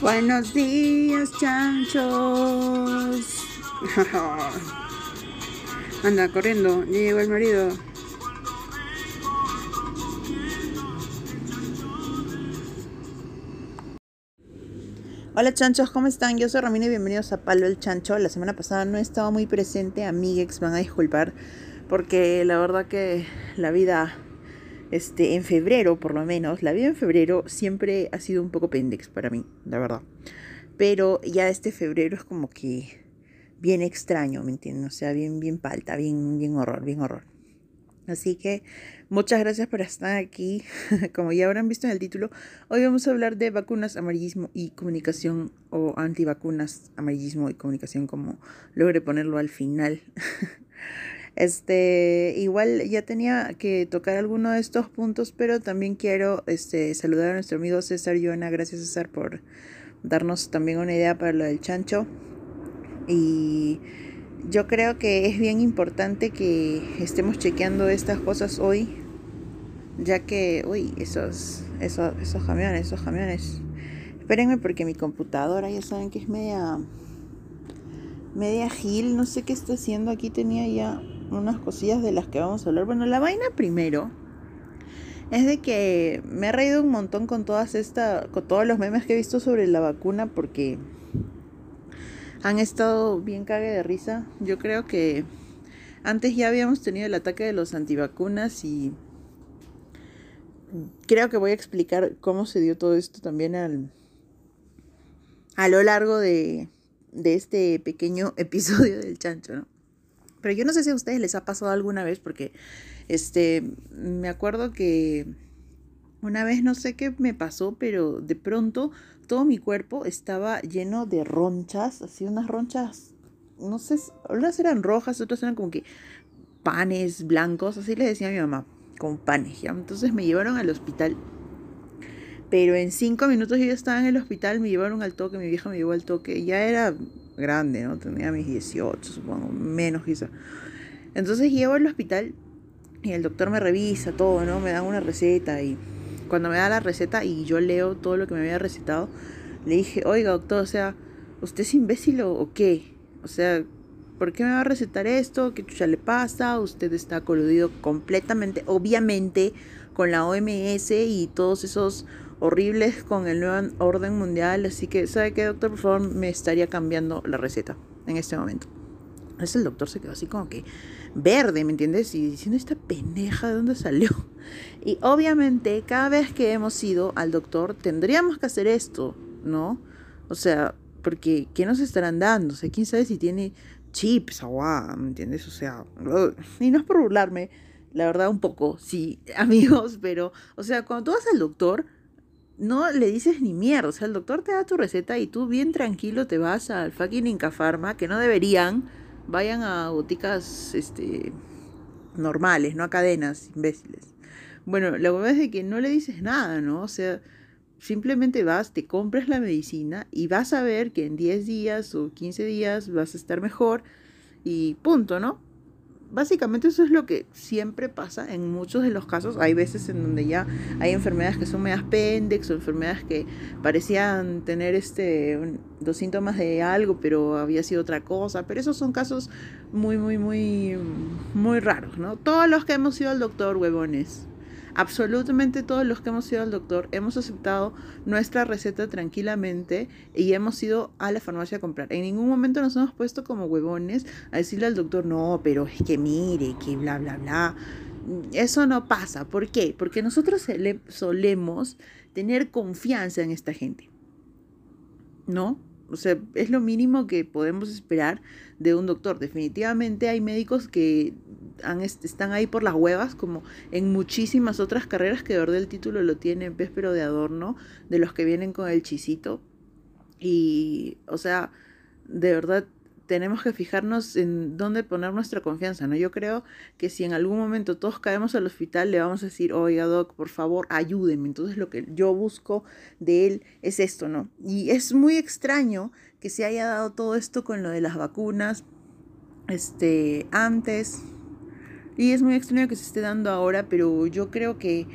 Buenos días, chanchos. Anda corriendo, ya llegó el marido. Hola chanchos, ¿cómo están? Yo soy Romina y bienvenidos a Palo el Chancho. La semana pasada no estaba muy presente, amiguex, van a disculpar, porque la verdad que la vida, este, en febrero por lo menos, la vida en febrero siempre ha sido un poco pendex para mí, la verdad. Pero ya este febrero es como que bien extraño, ¿me entienden? O sea, bien, bien palta, bien, bien horror, bien horror. Así que muchas gracias por estar aquí. Como ya habrán visto en el título, hoy vamos a hablar de vacunas, amarillismo y comunicación o antivacunas, amarillismo y comunicación, como logre ponerlo al final. Este, igual ya tenía que tocar alguno de estos puntos, pero también quiero este, saludar a nuestro amigo César Joana. Gracias César por darnos también una idea para lo del chancho. Y yo creo que es bien importante que estemos chequeando estas cosas hoy, ya que, uy, esos, esos, esos camiones, esos camiones. Espérenme porque mi computadora ya saben que es media, media gil, no sé qué está haciendo. Aquí tenía ya unas cosillas de las que vamos a hablar. Bueno, la vaina primero es de que me ha reído un montón con todas esta, con todos los memes que he visto sobre la vacuna porque han estado bien cague de risa. Yo creo que antes ya habíamos tenido el ataque de los antivacunas y creo que voy a explicar cómo se dio todo esto también al, a lo largo de, de este pequeño episodio del chancho, ¿no? Pero yo no sé si a ustedes les ha pasado alguna vez porque este me acuerdo que una vez no sé qué me pasó, pero de pronto todo mi cuerpo estaba lleno de ronchas, así unas ronchas, no sé, unas eran rojas, otras eran como que panes blancos, así le decía a mi mamá, con panes, ¿ya? Entonces me llevaron al hospital. Pero en cinco minutos yo ya estaba en el hospital, me llevaron al toque, mi vieja me llevó al toque, ya era grande, ¿no? Tenía mis 18, supongo, menos quizá. Entonces llego al hospital y el doctor me revisa todo, ¿no? Me dan una receta y cuando me da la receta y yo leo todo lo que me había recetado, le dije, oiga doctor, o sea, ¿usted es imbécil o, qué? O sea, ¿por qué me va a recetar esto? ¿Qué chucha le pasa? Usted está coludido completamente, obviamente, con la OMS y todos esos horribles con el nuevo orden mundial. Así que, ¿sabe qué, doctor? Por favor, me estaría cambiando la receta en este momento. Entonces el doctor se quedó así como que verde, ¿me entiendes? Y diciendo, esta pendeja, ¿de dónde salió? Y obviamente, cada vez que hemos ido al doctor, tendríamos que hacer esto, ¿no? O sea, porque ¿qué nos estarán dando? O sea, quién sabe si tiene chips, agua, ¿me entiendes? O sea, y no es por burlarme, la verdad, un poco, sí, amigos, pero, o sea, cuando tú vas al doctor, no le dices ni mierda. O sea, el doctor te da tu receta y tú bien tranquilo te vas al fucking Inca Pharma, que no deberían. Vayan a boticas este, normales, no a cadenas imbéciles. Bueno, la verdad es de que no le dices nada, ¿no? O sea, simplemente vas, te compras la medicina y vas a ver que en 10 días o 15 días vas a estar mejor y punto, ¿no? Básicamente eso es lo que siempre pasa en muchos de los casos. Hay veces en donde ya hay enfermedades que son medias pendex o enfermedades que parecían tener este los síntomas de algo, pero había sido otra cosa. Pero esos son casos muy, muy, muy, muy raros, ¿no? Todos los que hemos ido al doctor, huevones, Absolutamente todos los que hemos ido al doctor hemos aceptado nuestra receta tranquilamente y hemos ido a la farmacia a comprar. En ningún momento nos hemos puesto como huevones a decirle al doctor, no, pero es que mire, que bla, bla, bla. Eso no pasa. ¿Por qué? Porque nosotros solemos tener confianza en esta gente. ¿No? O sea, es lo mínimo que podemos esperar de un doctor. Definitivamente hay médicos que están ahí por las huevas, como en muchísimas otras carreras que de verdad el título lo tienen, pez pero de adorno, de los que vienen con el chisito. Y, o sea, de verdad tenemos que fijarnos en dónde poner nuestra confianza, ¿no? Yo creo que si en algún momento todos caemos al hospital, le vamos a decir, oiga, doc, por favor, ayúdenme. Entonces lo que yo busco de él es esto, ¿no? Y es muy extraño que se haya dado todo esto con lo de las vacunas, este, antes. Y es muy extraño que se esté dando ahora, pero yo creo que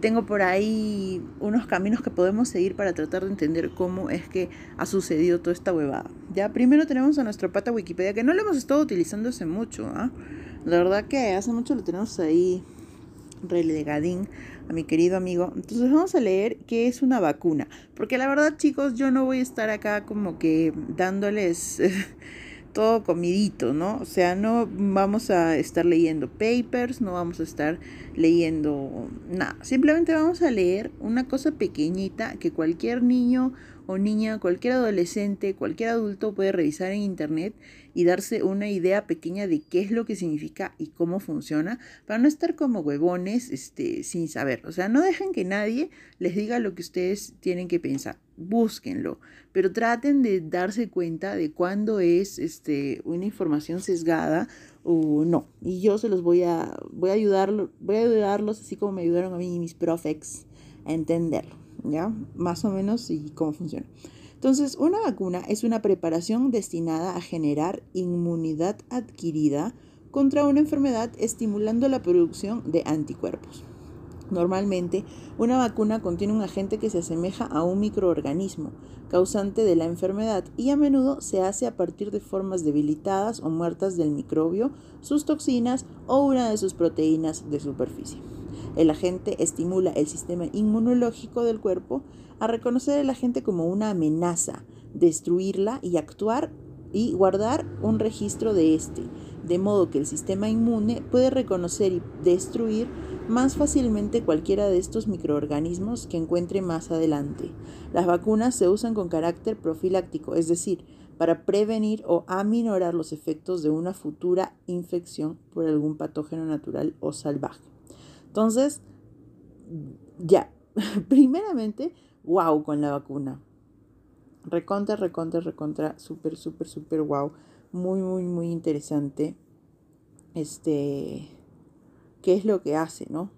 tengo por ahí unos caminos que podemos seguir para tratar de entender cómo es que ha sucedido toda esta huevada. Ya, primero tenemos a nuestro pata Wikipedia, que no lo hemos estado utilizando hace mucho, ¿ah? La verdad que hace mucho lo tenemos ahí relegadín a mi querido amigo. Entonces vamos a leer qué es una vacuna. Porque la verdad, chicos, yo no voy a estar acá como que dándoles todo comidito, ¿no? O sea, no vamos a estar leyendo papers, no vamos a estar leyendo nada. Simplemente vamos a leer una cosa pequeñita que cualquier niño o niña, cualquier adolescente, cualquier adulto puede revisar en internet y darse una idea pequeña de qué es lo que significa y cómo funciona, para no estar como huevones este, sin saber. O sea, no dejen que nadie les diga lo que ustedes tienen que pensar. Búsquenlo, pero traten de darse cuenta de cuándo es este, una información sesgada o no. Y yo se los voy a, voy a ayudarlo, voy a ayudarlos así como me ayudaron a mí y mis profex a entenderlo. ¿ya? Más o menos y cómo funciona. Entonces, una vacuna es una preparación destinada a generar inmunidad adquirida contra una enfermedad estimulando la producción de anticuerpos. Normalmente, una vacuna contiene un agente que se asemeja a un microorganismo causante de la enfermedad y a menudo se hace a partir de formas debilitadas o muertas del microbio, sus toxinas o una de sus proteínas de superficie. El agente estimula el sistema inmunológico del cuerpo a reconocer el agente como una amenaza, destruirla y actuar y guardar un registro de este, de modo que el sistema inmune puede reconocer y destruir más fácilmente cualquiera de estos microorganismos que encuentre más adelante. Las vacunas se usan con carácter profiláctico, es decir, para prevenir o aminorar los efectos de una futura infección por algún patógeno natural o salvaje. Entonces, ya, primeramente, wow con la vacuna. Recontra, recontra, recontra, súper, súper, súper wow. Muy, muy, muy interesante. Este, ¿qué es lo que hace, no?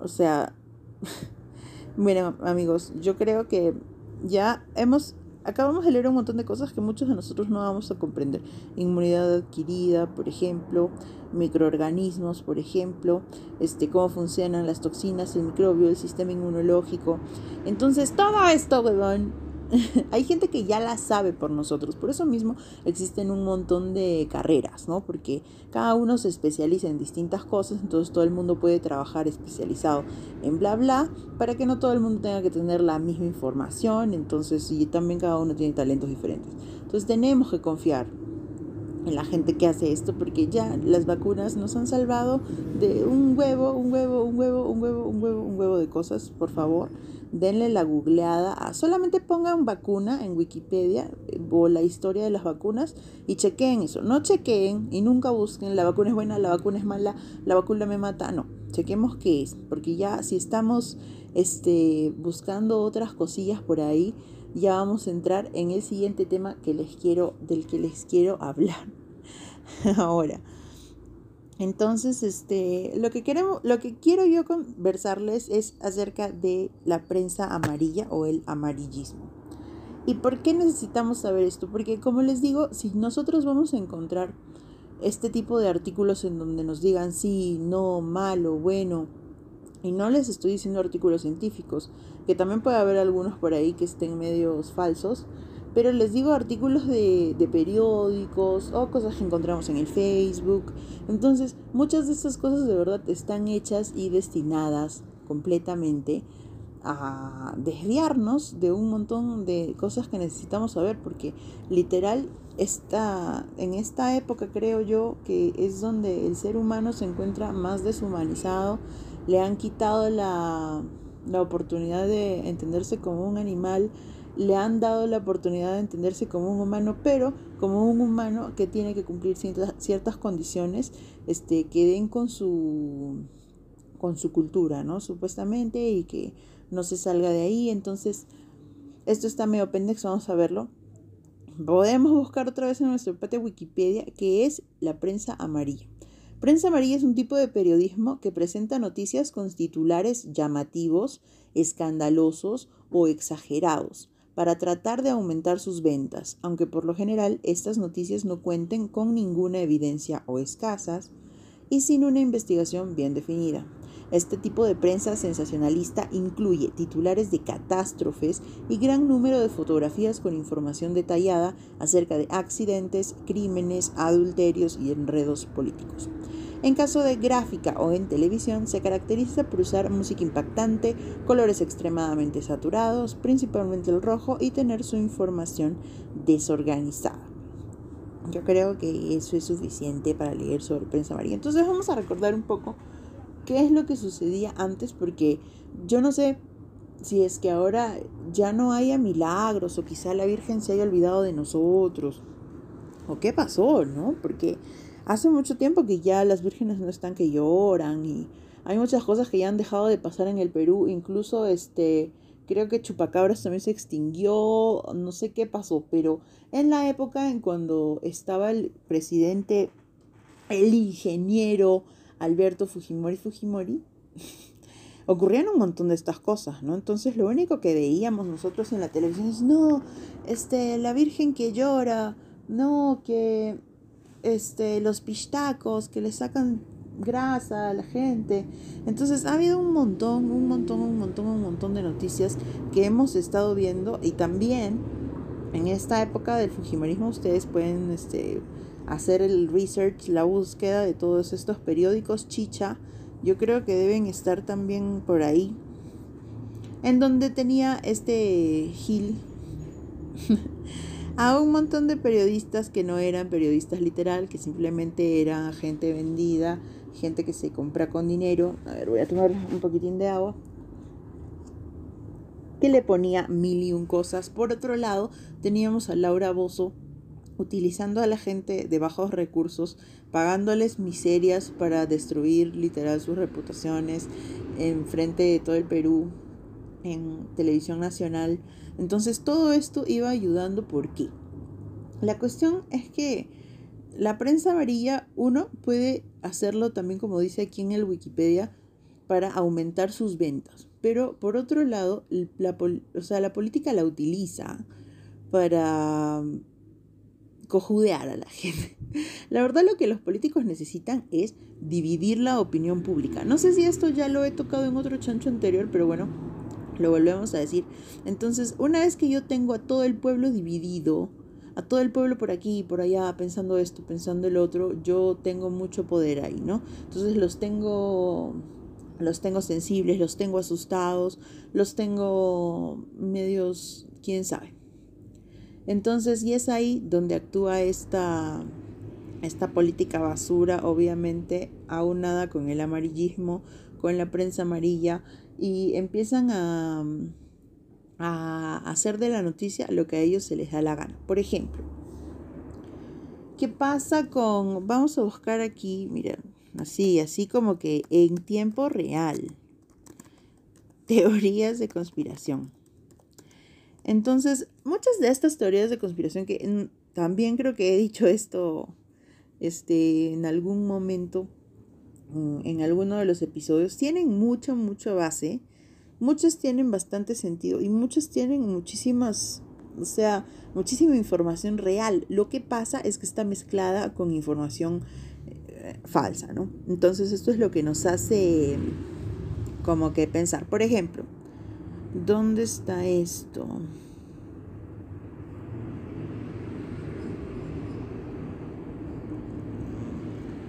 O sea, bueno, amigos, yo creo que ya hemos acabamos de leer un montón de cosas que muchos de nosotros no vamos a comprender. Inmunidad adquirida, por ejemplo, microorganismos, por ejemplo, este, cómo funcionan las toxinas, el microbio, el sistema inmunológico. Entonces, todo esto, weón, hay gente que ya la sabe por nosotros. Por eso mismo existen un montón de carreras, ¿no? Porque cada uno se especializa en distintas cosas, entonces todo el mundo puede trabajar especializado en bla bla, para que no todo el mundo tenga que tener la misma información. Entonces, y también cada uno tiene talentos diferentes. Entonces tenemos que confiar en la gente que hace esto, porque ya las vacunas nos han salvado de un huevo, un huevo, un huevo, un huevo, un huevo, un huevo de cosas, por favor denle la googleada, solamente pongan vacuna en Wikipedia eh, o la historia de las vacunas y chequeen eso. No chequeen y nunca busquen la vacuna es buena, la vacuna es mala, la vacuna me mata. No, chequemos qué es, porque ya si estamos este, buscando otras cosillas por ahí, ya vamos a entrar en el siguiente tema que les quiero, del que les quiero hablar. Ahora. Entonces, este, lo que queremos, lo que quiero yo conversarles es acerca de la prensa amarilla o el amarillismo. ¿Y por qué necesitamos saber esto? Porque como les digo, si nosotros vamos a encontrar este tipo de artículos en donde nos digan sí, no, malo, bueno, y no les estoy diciendo artículos científicos, que también puede haber algunos por ahí que estén medios falsos, pero les digo artículos de, periódicos o cosas que encontramos en el Facebook. Entonces, muchas de estas cosas de verdad están hechas y destinadas completamente a desviarnos de un montón de cosas que necesitamos saber, porque literal está en esta época creo yo que es donde el ser humano se encuentra más deshumanizado, le han quitado la, la oportunidad de entenderse como un animal, le han dado la oportunidad de entenderse como un humano, pero como un humano que tiene que cumplir ciertas, ciertas condiciones este, que den con su, con su cultura, ¿no? Supuestamente, y que no se salga de ahí. Entonces, esto está medio pendex, vamos a verlo. Podemos buscar otra vez en nuestro patio Wikipedia, que es la prensa amarilla. Prensa amarilla es un tipo de periodismo que presenta noticias con titulares llamativos, escandalosos o exagerados para tratar de aumentar sus ventas, aunque por lo general estas noticias no cuenten con ninguna evidencia o escasas y sin una investigación bien definida. Este tipo de prensa sensacionalista incluye titulares de catástrofes y gran número de fotografías con información detallada acerca de accidentes, crímenes, adulterios y enredos políticos. En caso de gráfica o en televisión, se caracteriza por usar música impactante, colores extremadamente saturados, principalmente el rojo, y tener su información desorganizada. Yo creo que eso es suficiente para leer sobre prensa amarilla. Entonces vamos a recordar un poco qué es lo que sucedía antes, porque yo no sé si es que ahora ya no haya milagros o quizá la Virgen se haya olvidado de nosotros. ¿O qué pasó, no? Porque hace mucho tiempo que ya las vírgenes no están que lloran y hay muchas cosas que ya han dejado de pasar en el Perú, incluso este creo que Chupacabras también se extinguió, no sé qué pasó, pero en la época en cuando estaba el presidente, el ingeniero Alberto Fujimori Fujimori, ocurrían un montón de estas cosas, ¿no? Entonces lo único que veíamos nosotros en la televisión es, no, este, la Virgen que llora, no, que este, los pistacos que le sacan grasa a la gente. Entonces ha habido un montón, un montón, un montón, un montón de noticias que hemos estado viendo y también en esta época del Fujimorismo ustedes pueden este, hacer el research, la búsqueda de todos estos periódicos chicha. Yo creo que deben estar también por ahí. En donde tenía este Gil a un montón de periodistas que no eran periodistas literal, que simplemente eran gente vendida, gente que se compra con dinero. A ver, voy a tomar un poquitín de agua. Que le ponía mil y un cosas. Por otro lado, teníamos a Laura Bozo utilizando a la gente de bajos recursos, pagándoles miserias para destruir literal sus reputaciones en frente de todo el Perú, en televisión nacional. Entonces todo esto iba ayudando. ¿Por qué? La cuestión es que la prensa amarilla, uno puede hacerlo también, como dice aquí en el Wikipedia, para aumentar sus ventas. Pero por otro lado, la, o sea, la política la utiliza para cojudear a la gente. La verdad lo que los políticos necesitan es dividir la opinión pública. No sé si esto ya lo he tocado en otro chancho anterior, pero bueno, lo volvemos a decir. Entonces, una vez que yo tengo a todo el pueblo dividido, a todo el pueblo por aquí y por allá, pensando esto, pensando el otro, yo tengo mucho poder ahí, ¿no? Entonces los tengo, los tengo sensibles, los tengo asustados, los tengo medios, quién sabe. Entonces, y es ahí donde actúa esta, esta política basura, obviamente aunada con el amarillismo, con la prensa amarilla, y empiezan a, a hacer de la noticia lo que a ellos se les da la gana. Por ejemplo, ¿qué pasa con, vamos a buscar aquí, miren, así, así como que en tiempo real, teorías de conspiración. Entonces, muchas de estas teorías de conspiración que también creo que he dicho esto este, en algún momento, mm, en alguno de los episodios, tienen mucha, mucha base muchas tienen bastante sentido y muchas tienen muchísimas, o sea, muchísima información real. Lo que pasa es que está mezclada con información eh, falsa, ¿no? Entonces esto es lo que nos hace como que pensar. Por ejemplo, ¿dónde está esto?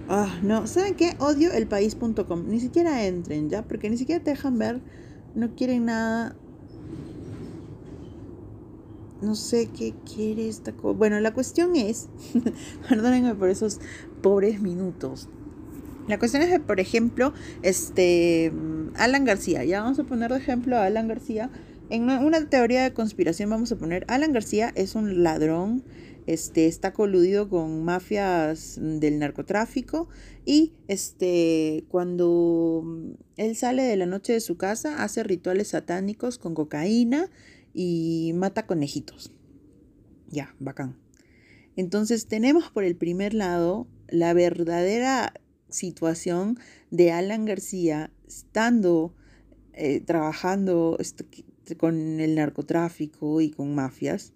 Ah, no, ¿saben qué? Odio el país.com. Ni siquiera entren, ¿ya? Porque ni siquiera te dejan ver no quieren nada. No sé qué quiere esta cosa. Bueno, la cuestión es, perdónenme por esos pobres minutos. La cuestión es que, por ejemplo, este Alan García, ya vamos a poner de ejemplo a Alan García. En una teoría de conspiración vamos a poner, Alan García es un ladrón este, está coludido con mafias del narcotráfico y este, cuando él sale de la noche de su casa hace rituales satánicos con cocaína y mata conejitos. Ya, bacán. Entonces tenemos por el primer lado la verdadera situación de Alan García estando eh, trabajando con el narcotráfico y con mafias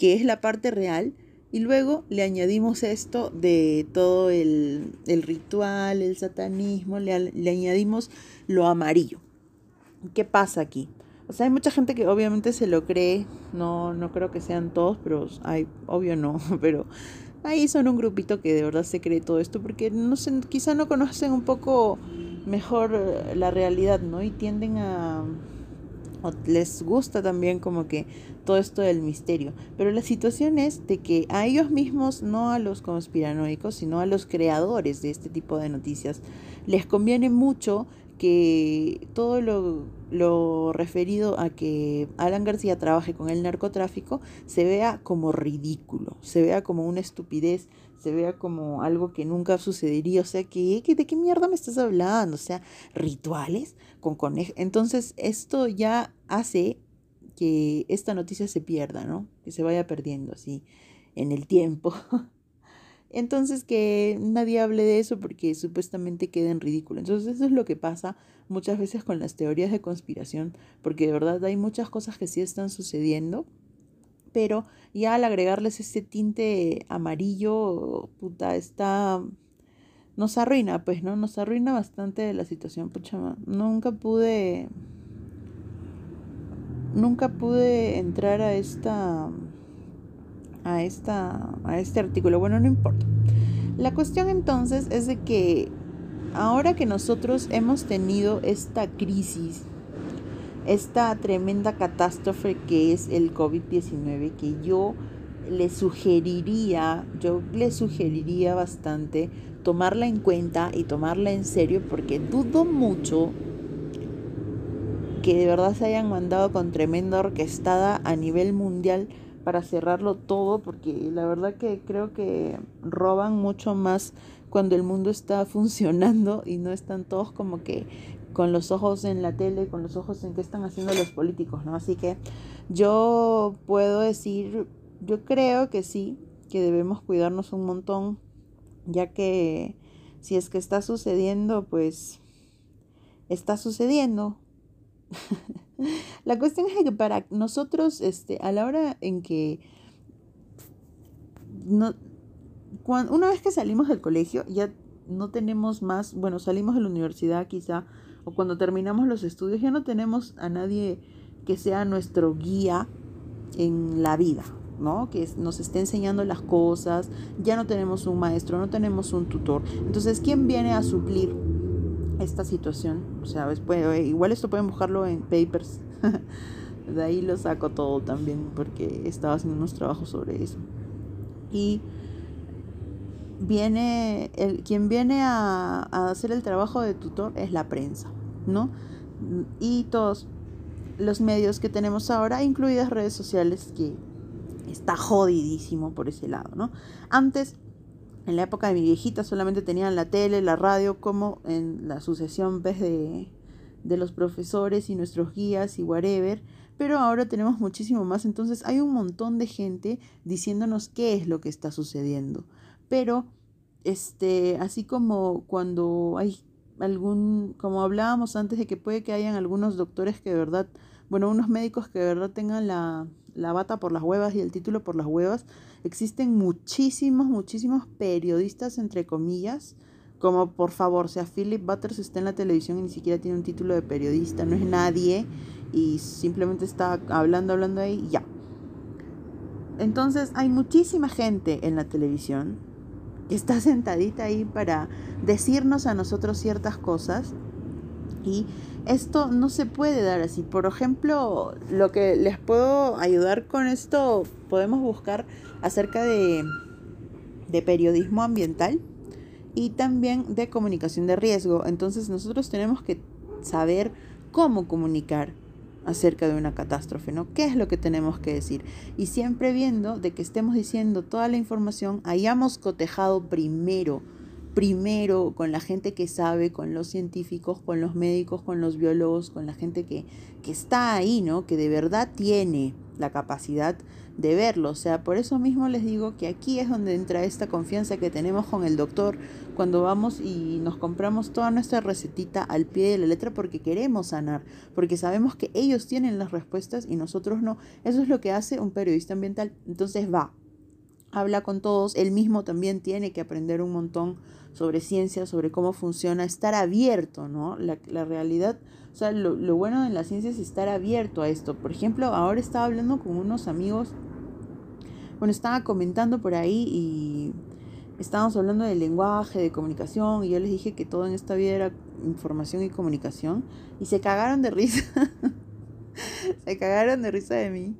que es la parte real, Y luego le añadimos esto de todo el, ritual, el satanismo, le, le añadimos lo amarillo. ¿Qué pasa aquí? O sea, hay mucha gente que obviamente se lo cree, no, no creo que sean todos, pero hay, obvio no, pero ahí son un grupito que de verdad se cree todo esto porque no sé, quizá no conocen un poco mejor la realidad, ¿no? Y tienden a o les gusta también como que todo esto del misterio. Pero la situación es de que a ellos mismos, no a los conspiranoicos, sino a los creadores de este tipo de noticias, les conviene mucho que todo lo, referido a que Alan García trabaje con el narcotráfico se vea como ridículo, se vea como una estupidez, se vea como algo que nunca sucedería. O sea, ¿qué, ¿de qué mierda me estás hablando? O sea, rituales con conejos. Entonces, esto ya hace que esta noticia se pierda, ¿no? Que se vaya perdiendo así en el tiempo. Entonces que nadie hable de eso porque supuestamente queda en ridículo. Entonces eso es lo que pasa muchas veces con las teorías de conspiración, porque de verdad hay muchas cosas que sí están sucediendo, pero ya al agregarles ese tinte amarillo, puta, está... nos arruina, pues, ¿no? Nos arruina bastante la situación, pucha, nunca pude... Nunca pude entrar a esta a, esta, a este artículo. Bueno, no importa. La cuestión entonces es de que ahora que nosotros hemos tenido esta crisis, esta tremenda catástrofe que es el COVID-19, que yo le sugeriría, yo le sugeriría bastante tomarla en cuenta y tomarla en serio porque dudo mucho que de verdad se hayan mandado con tremenda orquestada a nivel mundial para cerrarlo todo, porque la verdad que creo que roban mucho más cuando el mundo está funcionando y no están todos como que con los ojos en la tele, con los ojos en qué están haciendo los políticos, ¿no? Así que yo puedo decir, yo creo que sí, que debemos cuidarnos un montón, ya que si es que está sucediendo, pues está sucediendo. La cuestión es que para nosotros, este, a la hora en que no, cuando, una vez que salimos del colegio, ya no tenemos más, bueno, salimos de la universidad quizá, cuando terminamos los estudios, ya no tenemos a nadie que sea nuestro guía en la vida, ¿no? Que nos esté enseñando las cosas, ya no tenemos un maestro, no tenemos un tutor. Entonces, ¿quién viene a suplir esta situación. O sea, igual esto pueden buscarlo en papers. de ahí lo saco todo también porque estaba haciendo unos trabajos sobre eso. Y viene, el, quien viene a hacer el trabajo de tutor es la prensa, ¿no? Y todos los medios que tenemos ahora, incluidas redes sociales, que está jodidísimo por ese lado, ¿no? Antes en la época de mi viejita solamente tenían la tele, la radio, como en la sucesión pues, de, de los profesores y nuestros guías y whatever. Pero ahora tenemos muchísimo más. Entonces hay un montón de gente diciéndonos qué es lo que está sucediendo. Pero, este, así como cuando hay algún, como hablábamos antes de que puede que hayan algunos doctores que de verdad, bueno, unos médicos que de verdad tengan la, la bata por las huevas y el título por las huevas, existen muchísimos, muchísimos periodistas, entre comillas, como por favor, sea, Philip Butters está en la televisión y ni siquiera tiene un título de periodista, no es nadie y simplemente está hablando, hablando ahí ya. Entonces hay muchísima gente en la televisión está sentadita ahí para decirnos a nosotros ciertas cosas y esto no se puede dar así. Por ejemplo, lo que les puedo ayudar con esto, podemos buscar acerca de, de periodismo ambiental y también de comunicación de riesgo. Entonces nosotros tenemos que saber cómo comunicar acerca de una catástrofe, ¿no? ¿Qué es lo que tenemos que decir? Y siempre viendo de que estemos diciendo toda la información, hayamos cotejado primero primero con la gente que sabe, con los científicos, con los médicos, con los biólogos, con la gente que, que está ahí, ¿no? Que de verdad tiene la capacidad de verlo. O sea, por eso mismo les digo que aquí es donde entra esta confianza que tenemos con el doctor cuando vamos y nos compramos toda nuestra recetita al pie de la letra porque queremos sanar, porque sabemos que ellos tienen las respuestas y nosotros no. Eso es lo que hace un periodista ambiental. Entonces va, habla con todos, él mismo también tiene que aprender un montón sobre ciencia, sobre cómo funciona, estar abierto, ¿no? La, la realidad, o sea, lo, lo, bueno de la ciencia es estar abierto a esto. Por ejemplo, ahora estaba hablando con unos amigos, bueno, estaba comentando por ahí y estábamos hablando del lenguaje, de comunicación, y yo les dije que todo en esta vida era información y comunicación, y se cagaron de risa. se cagaron de risa de mí.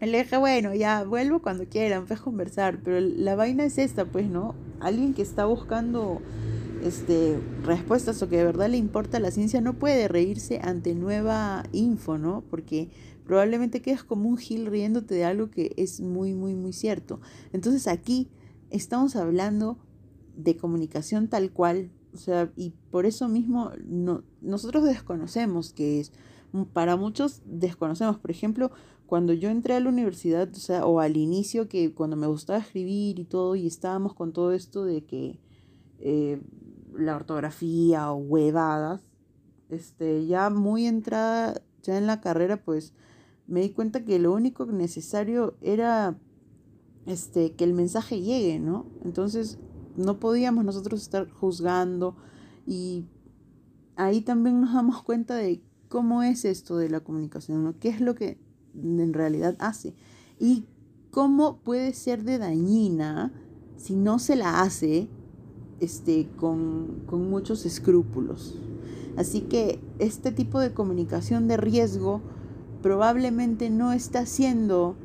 Le dije, bueno, ya vuelvo cuando quieran, pues conversar, pero la vaina es esta, pues, ¿no? Alguien que está buscando este, respuestas o que de verdad le importa la ciencia no puede reírse ante nueva info, ¿no? Porque probablemente quedas como un gil riéndote de algo que es muy, muy, muy cierto. Entonces aquí estamos hablando de comunicación tal cual, o sea, y por eso mismo no, nosotros desconocemos qué es. Para muchos desconocemos, por ejemplo, cuando yo entré a la universidad, o sea, o al inicio, que cuando me gustaba escribir y todo, y estábamos con todo esto de que eh, la ortografía o huevadas, este, ya muy entrada, ya en la carrera, pues me di cuenta que lo único necesario era este, que el mensaje llegue, ¿no? Entonces no podíamos nosotros estar juzgando y ahí también nos damos cuenta de cómo es esto de la comunicación, ¿no? ¿Qué es lo que en realidad hace. Y cómo puede ser de dañina si no se la hace este, con, con muchos escrúpulos. Así que este tipo de comunicación de riesgo probablemente no está siendo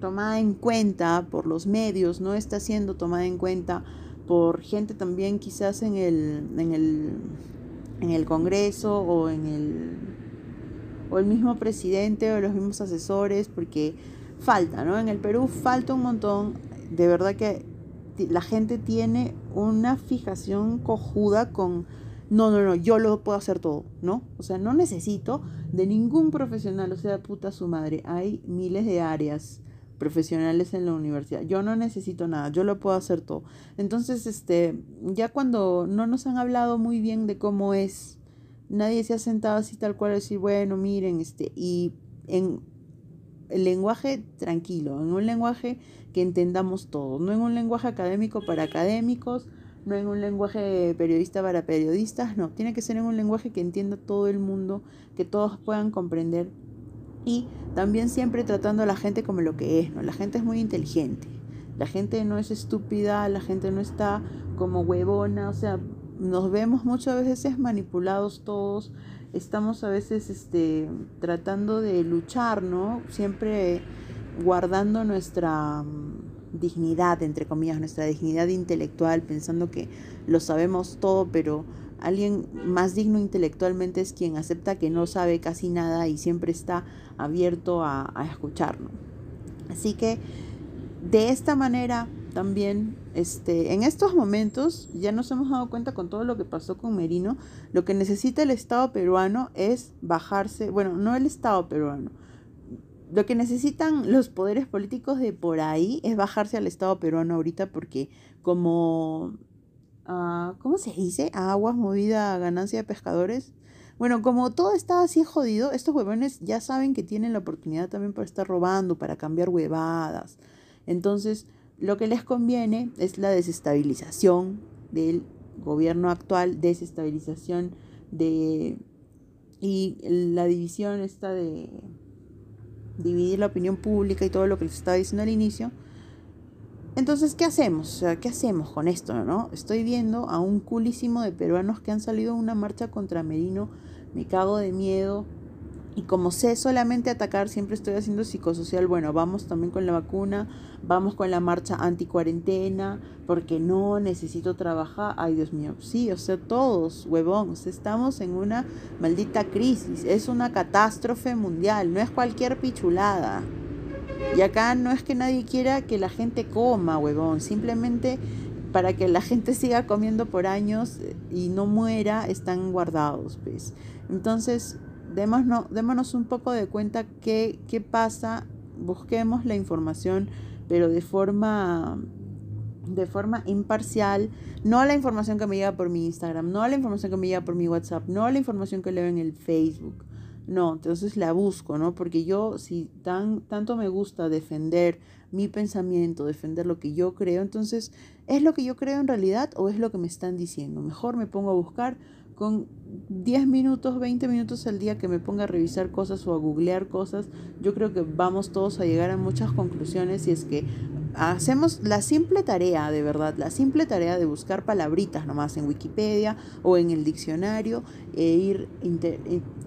tomada en cuenta por los medios, no está siendo tomada en cuenta por gente también quizás en el, en el, en el Congreso o en el o el mismo presidente o los mismos asesores, porque falta, ¿no? En el Perú falta un montón, de verdad que la gente tiene una fijación cojuda con, no, no, no, yo lo puedo hacer todo, ¿no? O sea, no necesito de ningún profesional, o sea, puta su madre, hay miles de áreas profesionales en la universidad. Yo no necesito nada, yo lo puedo hacer todo. Entonces, este, ya cuando no nos han hablado muy bien de cómo es nadie se ha sentado así tal cual a decir, bueno, miren, este, y en el lenguaje tranquilo, en un lenguaje que entendamos todos, no en un lenguaje académico para académicos, no en un lenguaje periodista para periodistas, no, tiene que ser en un lenguaje que entienda todo el mundo, que todos puedan comprender y también siempre tratando a la gente como lo que es, ¿no? La gente es muy inteligente, la gente no es estúpida, la gente no está como huevona, o sea, nos vemos muchas veces manipulados todos, estamos a veces este, tratando de luchar, ¿no? Siempre guardando nuestra mm, dignidad, entre comillas, nuestra dignidad intelectual, pensando que lo sabemos todo, pero alguien más digno intelectualmente es quien acepta que no sabe casi nada y siempre está abierto a, a escucharnos. Así que de esta manera también este, en estos momentos ya nos hemos dado cuenta con todo lo que pasó con Merino, lo que necesita el Estado peruano es bajarse, bueno, no el Estado peruano, lo que necesitan los poderes políticos de por ahí es bajarse al Estado peruano ahorita porque como, uh, ¿cómo se dice? Aguas movida ganancia de pescadores. Bueno, como todo está así jodido, estos huevones ya saben que tienen la oportunidad también para estar robando, para cambiar huevadas. Entonces, lo que les conviene es la desestabilización del gobierno actual, desestabilización de y la división esta de dividir la opinión pública y todo lo que les estaba diciendo al inicio. Entonces, ¿qué hacemos? O sea, ¿qué hacemos con esto, no? Estoy viendo a un culísimo de peruanos que han salido a una marcha contra Merino. Me cago de miedo. Y como sé solamente atacar, siempre estoy haciendo psicosocial. Bueno, vamos también con la vacuna, vamos con la marcha anti-cuarentena, porque no necesito trabajar. Ay, Dios mío, sí, o sea, todos, huevón, estamos en una maldita crisis. Es una catástrofe mundial, no es cualquier pichulada. Y acá no es que nadie quiera que la gente coma, huevón, simplemente para que la gente siga comiendo por años y no muera, están guardados, pues. Entonces, démonos, démonos un poco de cuenta qué, qué pasa, busquemos la información, pero de forma de forma imparcial, no la información que me llega por mi Instagram, no la información que me llega por mi WhatsApp, no la información que leo en el Facebook. No, entonces la busco, ¿no? Porque yo, si tan, tanto me gusta defender mi pensamiento, defender lo que yo creo, entonces, ¿es lo que yo creo en realidad o es lo que me están diciendo? Mejor me pongo a buscar con 10 minutos, 20 minutos al día que me ponga a revisar cosas o a googlear cosas, yo creo que vamos todos a llegar a muchas conclusiones y es que hacemos la simple tarea, de verdad, la simple tarea de buscar palabritas nomás en Wikipedia o en el diccionario e ir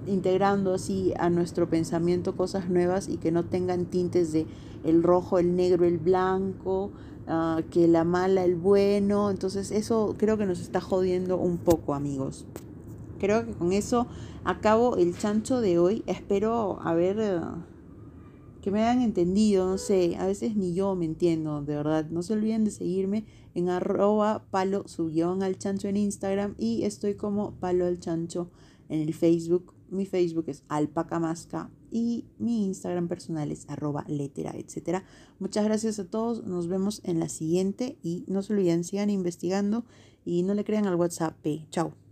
integrando así a nuestro pensamiento cosas nuevas y que no tengan tintes de el rojo, el negro, el blanco, Ah, que la mala, el bueno. Entonces eso creo que nos está jodiendo un poco, amigos. Creo que con eso acabo el chancho de hoy. Espero haber... Eh, que me hayan entendido, no sé, a veces ni yo me entiendo, de verdad. No se olviden de seguirme en arroba palo su guion al chancho en Instagram y estoy como palo al chancho en el Facebook. Mi Facebook es alpacamasca y mi Instagram personal es arroba letera, etc. Muchas gracias a todos, nos vemos en la siguiente y no se olviden, sigan investigando y no le crean al WhatsApp. Chao.